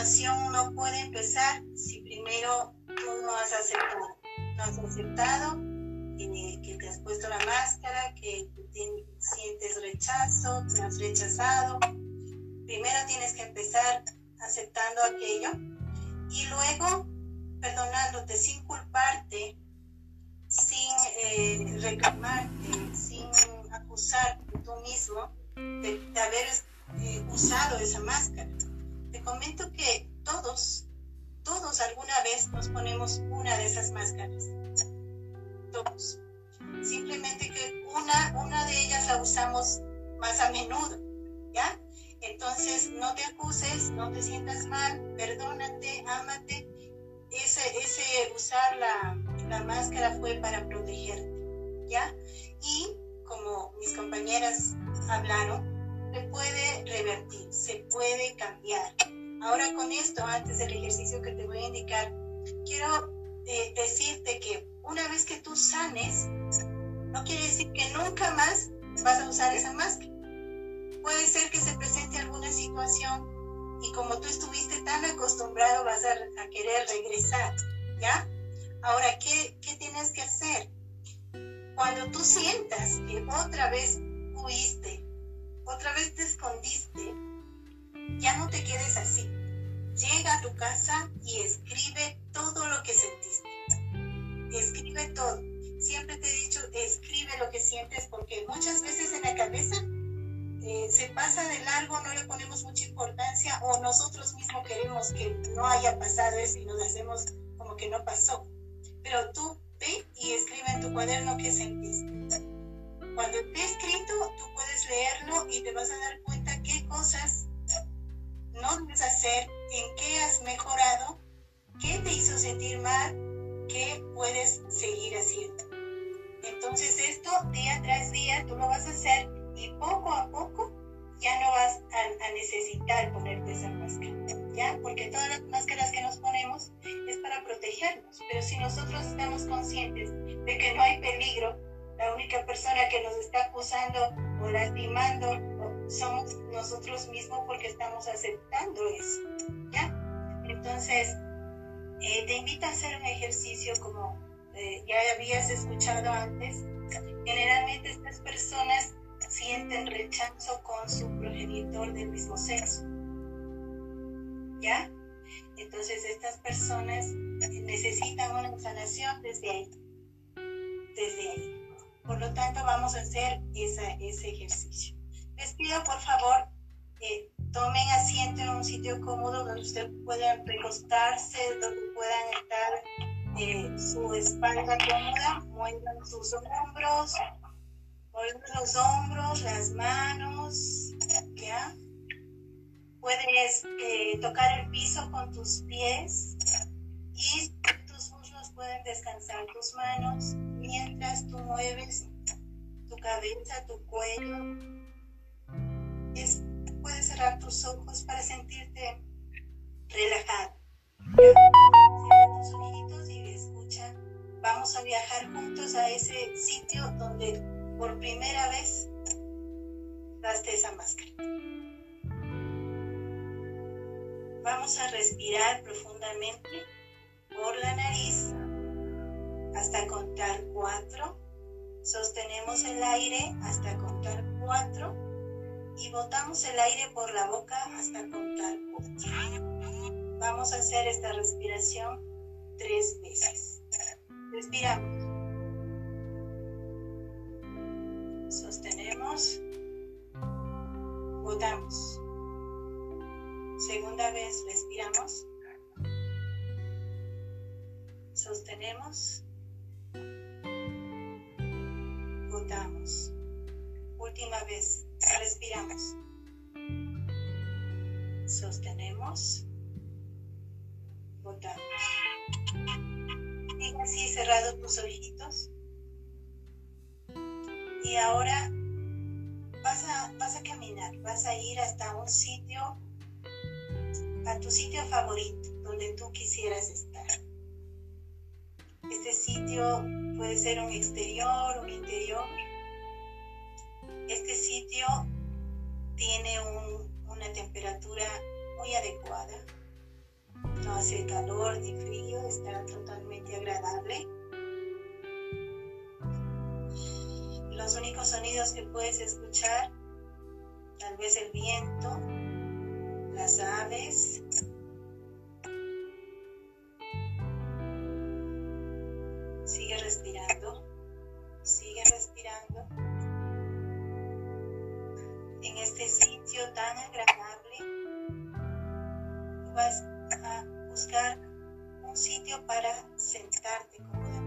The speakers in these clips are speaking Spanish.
transformación no puede empezar si primero tú no has aceptado. No has aceptado que te has puesto la máscara, que sientes rechazo, te has rechazado. Primero tienes que empezar aceptando aquello y luego perdonándote sin culparte, sin eh, reclamarte, sin acusarte tú mismo de, haber eh, usado esa máscara. Comento que todos, todos alguna vez nos ponemos una de esas máscaras. Todos. Simplemente que una, una de ellas la usamos más a menudo, ¿ya? Entonces, no te acuses, no te sientas mal, perdónate, ámate. Ese, ese usar la, la máscara fue para protegerte, ¿ya? Y como mis compañeras hablaron, se puede revertir, se puede cambiar. Ahora con esto, antes del ejercicio que te voy a indicar, quiero eh, decirte que una vez que tú sanes, no quiere decir que nunca más vas a usar esa máscara puede ser que se presente alguna situación y como tú estuviste tan acostumbrado vas a, querer regresar, ¿ya? Ahora, ¿qué, ¿qué tienes que hacer? Cuando tú sientas que otra vez huiste, otra vez te escondiste, ya no te quedes así. Llega a tu casa y escribe todo lo que sentiste. Escribe todo. Siempre te he dicho, escribe lo que sientes porque muchas veces en la cabeza eh, se pasa de largo, no le ponemos mucha importancia o nosotros mismos queremos que no haya pasado eso y nos hacemos como que no pasó. Lo vas a hacer y poco a poco ya no vas a, necesitar ponerte esa máscara, ¿ya? Porque todas las máscaras que nos ponemos es para protegernos, pero si nosotros estamos conscientes de que no hay peligro, la única persona que nos está acusando o lastimando somos nosotros mismos porque estamos aceptando eso, ¿ya? Entonces, eh, te invito a hacer un ejercicio como eh, ya habías escuchado antes. Generalmente estas personas sienten rechazo con su progenitor del mismo sexo. ¿Ya? Entonces estas personas necesitan una sanación desde ahí. Desde ahí. Por lo tanto, vamos a hacer ese ejercicio. Les pido, por favor, eh, tomen asiento en un sitio cómodo donde ustedes puedan recostarse, donde puedan estar su espalda cómoda, muevan sus hombros, los hombros, las manos, ¿ya? Puedes eh, tocar el piso con tus pies y tus muslos pueden descansar tus manos mientras tú mueves tu cabeza, tu cuello. puedes cerrar tus ojos para sentirte relajado. A viajar juntos a ese sitio donde por primera vez daste esa máscara. Vamos a respirar profundamente por la nariz hasta contar cuatro. Sostenemos el aire hasta contar cuatro y botamos el aire por la boca hasta contar cuatro. Vamos a hacer esta respiración tres veces. Respiramos. Sostenemos. Botamos. Segunda vez respiramos. Sostenemos. Botamos. Última vez. Respiramos. Sostenemos. Botamos. Así cerrado tus ojitos. Y ahora vas a, vas a caminar, vas a ir hasta un sitio, a tu sitio favorito, donde tú quisieras estar. Este sitio puede ser un exterior, un interior. Este sitio tiene una temperatura muy adecuada. No hace calor ni frío, está totalmente agradable. Los únicos sonidos que puedes escuchar, tal vez el viento, las aves, Sigue respirando, sigue respirando. En este sitio tan agradable, vas a buscar un sitio para sentarte cómodamente.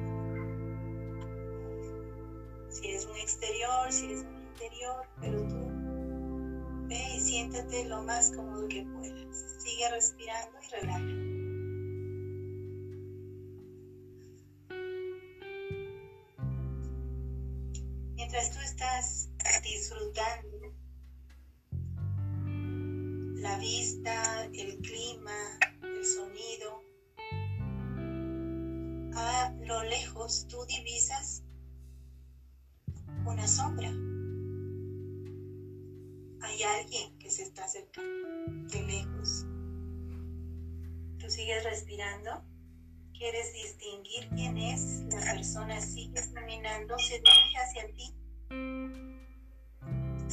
Si es un exterior, si es un interior, pero tú ve y siéntate lo más cómodo que puedas. Sigue respirando y relaja. Alguien que se está acercando de lejos. Tú sigues respirando quieres distinguir quién es, la persona sigue caminando, se dirige hacia ti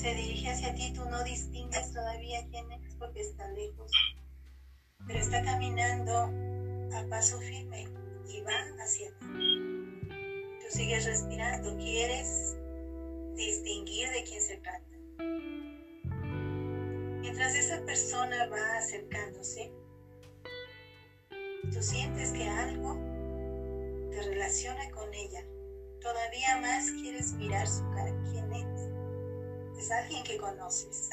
se dirige hacia ti, tú no distingues todavía quién es porque está lejos, pero está caminando a paso firme y va hacia ti. Tú sigues respirando, quieres distinguir de quién se trata. Mientras esa persona va acercándose, tú sientes que algo te relaciona con ella. Todavía más quieres mirar su cara. ¿Quién es? Es alguien que conoces.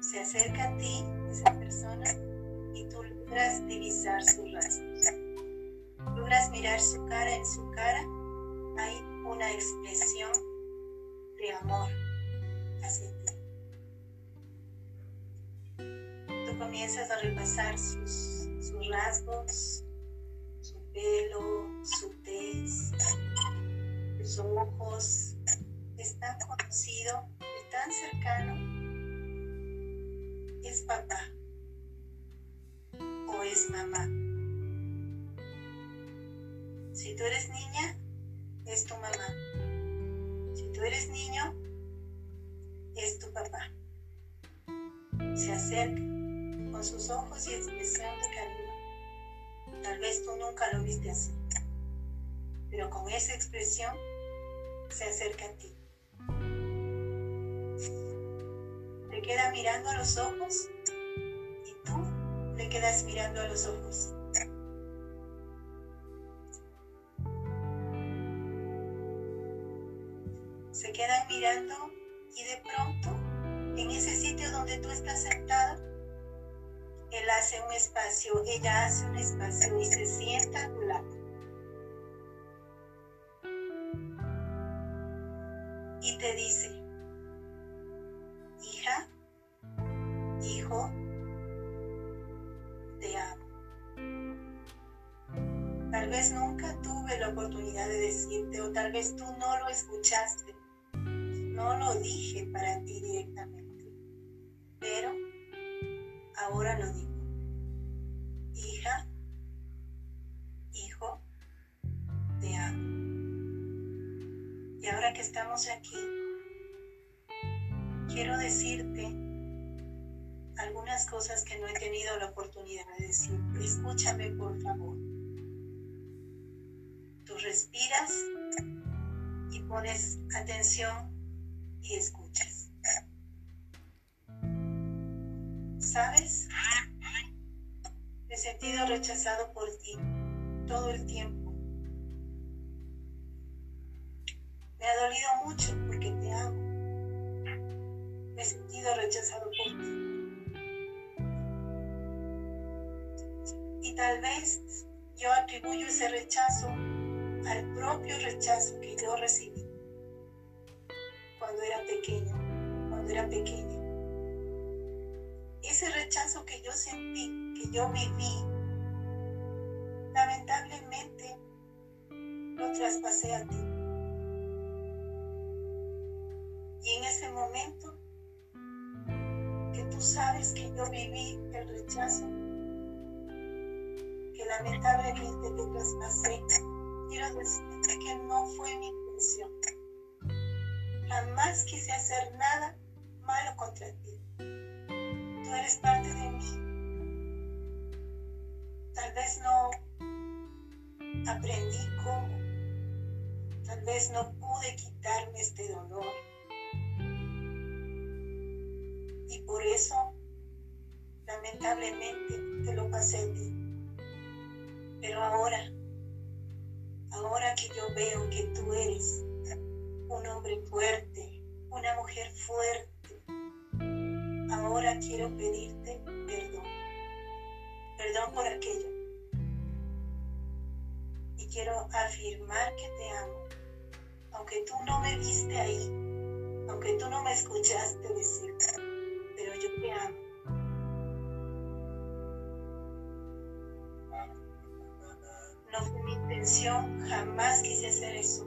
Se acerca a ti esa persona y tú logras divisar sus rasgos. Logras mirar su cara. En su cara expresión de amor hacia ti. Tú comienzas a repasar sus, rasgos, pelo, su tez, sus ojos, es tan conocido, es tan cercano, es papá o es mamá. Si tú eres niña, es tu mamá. Eres niño, es tu papá. Se acerca con sus ojos y expresión de cariño Tal vez tú nunca lo viste así, pero con esa expresión se acerca a ti. Te queda mirando a los ojos y tú le quedas mirando a los ojos. Y de pronto, en ese sitio donde tú estás sentado, él hace un espacio, ella hace un espacio y se sienta a tu lado. Y te dice, hija, hijo, te amo. Tal vez nunca tuve la oportunidad de decirte o tal vez tú no lo escuchaste. No lo dije para ti directamente, pero ahora lo digo. Hija, hijo, te amo. Y ahora que estamos aquí, quiero decirte algunas cosas que no he tenido la oportunidad de decir. Escúchame, por favor. Tú respiras y pones atención y escuchas. ¿Sabes? Me he sentido rechazado por ti todo el tiempo. Me ha dolido mucho porque te amo. Me he sentido rechazado por ti. Y tal vez yo atribuyo ese rechazo al propio rechazo que yo recibí cuando era pequeño, cuando era pequeña ese rechazo que yo sentí, que yo viví, lamentablemente lo traspasé a ti. Y en ese momento sabes que yo viví el rechazo, que lamentablemente te traspasé. Quiero decirte que no fue mi intención. Jamás quise hacer nada malo contra ti. Tú eres parte de mí. Tal vez no aprendí cómo. Tal vez no pude quitarme este dolor. Y por eso, lamentablemente, te lo pasé a ti. Pero ahora, ahora que yo veo que tú eres aquello. Y quiero afirmar que te amo aunque tú no me viste ahí, aunque tú no me escuchaste decir, pero yo te amo. No fue mi intención, jamás quise hacer eso.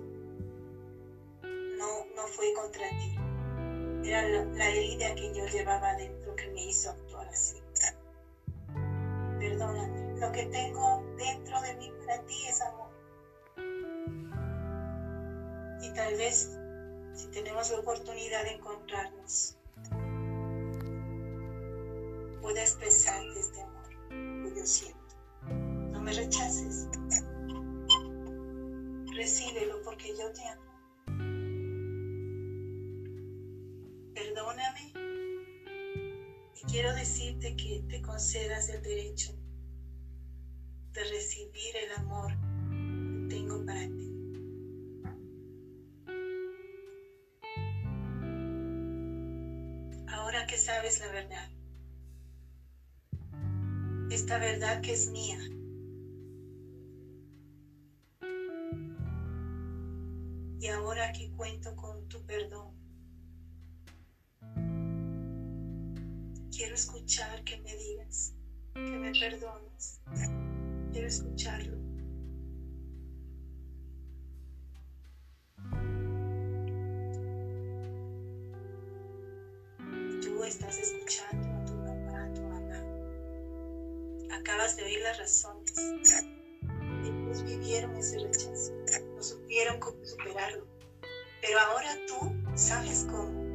No, no fue contra ti. Era la, la herida que yo llevaba dentro que me hizo actuar así. Lo que tengo dentro de mí para ti es amor tal vez si tenemos la oportunidad de encontrarnos, pueda expresarte este amor que yo siento. No me rechaces. Recíbelo porque yo te amo. Perdóname y quiero decirte que te concedas el derecho de recibir el amor que tengo para ti. que sabes la verdad. Esta verdad que es mía. Y ahora que cuento con tu perdón, quiero escuchar que me digas que me perdones. Quiero escucharlo. estás escuchando a tu papá, a tu mamá. Acabas de oír las razones. Ellos vivieron ese rechazo, no supieron cómo superarlo. Pero ahora tú sabes cómo.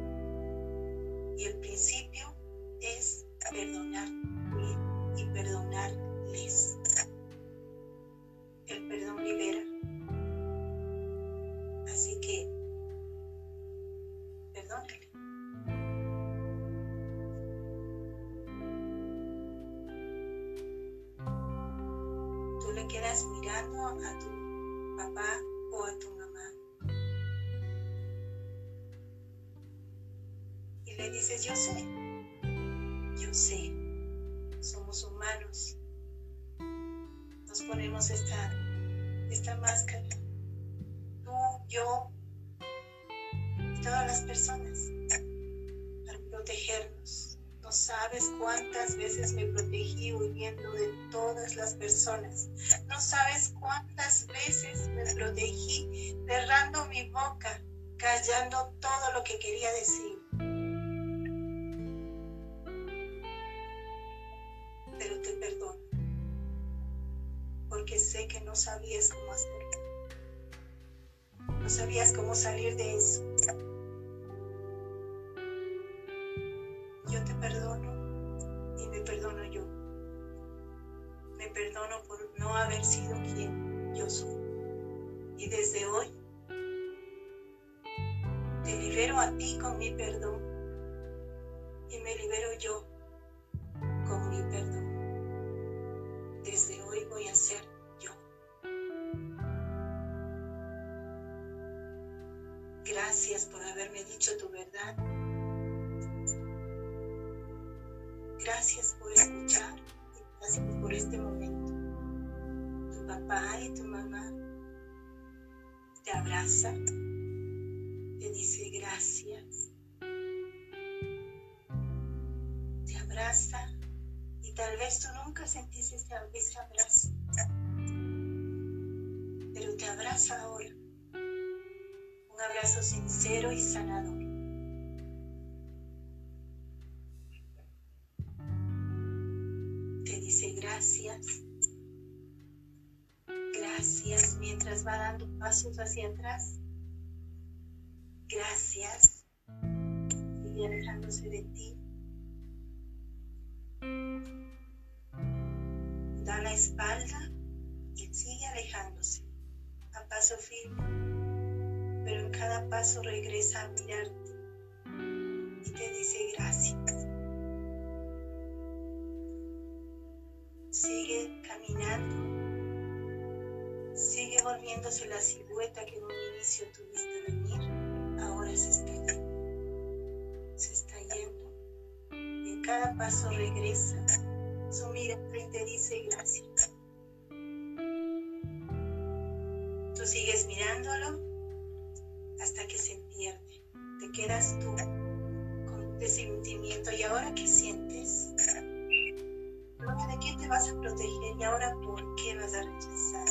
Y el principio es perdonar dices, yo sé, yo sé, somos humanos. Nos ponemos esta, esta máscara. Tú, yo, todas las personas, para protegernos sabes cuántas veces me protegí huyendo de todas las personas. No sabes cuántas veces me protegí cerrando mi boca, callando todo lo que quería decir. No sabías cómo hacerlo. No sabías cómo salir de eso. Gracias por haberme dicho tu verdad. Gracias por escuchar y gracias por este momento papá y tu mamá te abraza, te dice gracias, te abraza y tal vez tú nunca sentiste ese abrazo, pero te abraza ahora, abrazo sincero y sanador. Te dice gracias, gracias mientras va dando pasos hacia atrás. Gracias, sigue alejándose de ti. Regresa a mirarte. Y te dice gracias. Sigue caminando, sigue volviéndose la silueta que en un inicio tuviste venir, ahora se está yendo, se está yendo. En cada paso regresa Tú con ese sentimiento. ¿Y ahora qué sientes? ¿De qué te vas a proteger? ¿Y ahora por qué vas a rechazar?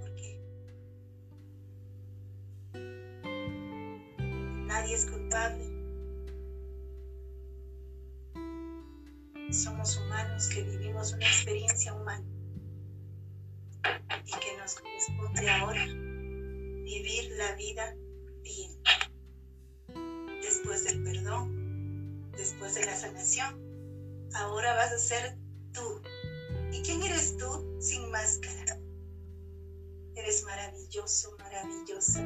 ¿Por qué? Nadie es culpable. Somos humanos que vivimos una experiencia humana y que nos corresponde ahora vivir la vida bien. Después del perdón, después de la sanación, ahora vas a ser tú. ¿Y quién eres tú sin máscara? Eres maravilloso, maravillosa,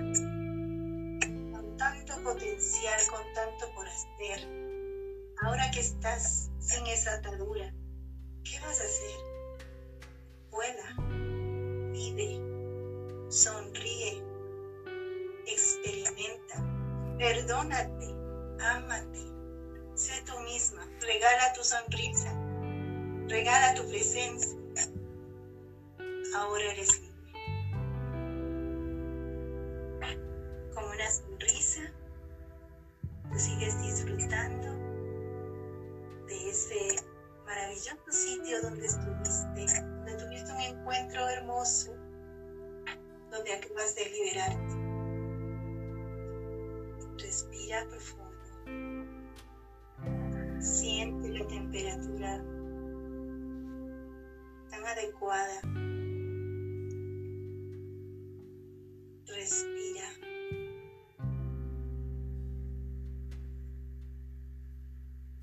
con tanto potencial, con tanto por hacer. Ahora que estás sin esa atadura, ¿qué vas a hacer? Vuela vive, sonríe, perdónate, ámate, sé tú misma, regala tu sonrisa, regala tu presencia. Ahora eres libre. Con una sonrisa, tú sigues disfrutando de ese maravilloso sitio donde estuviste, donde tuviste un encuentro hermoso, donde acabas de liberarte. Profundo. Siente la temperatura tan adecuada. Respira.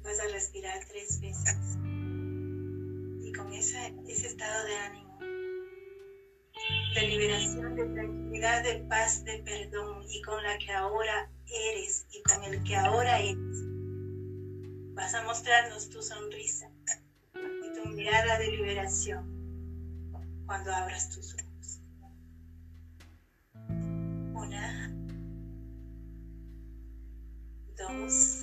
Vas a respirar tres veces ese estado de ánimo, de liberación, de tranquilidad, de paz, de perdón y con la que ahora eres y con el que ahora eres. Vas a mostrarnos tu sonrisa y tu mirada de liberación cuando abras tus ojos. Una, dos,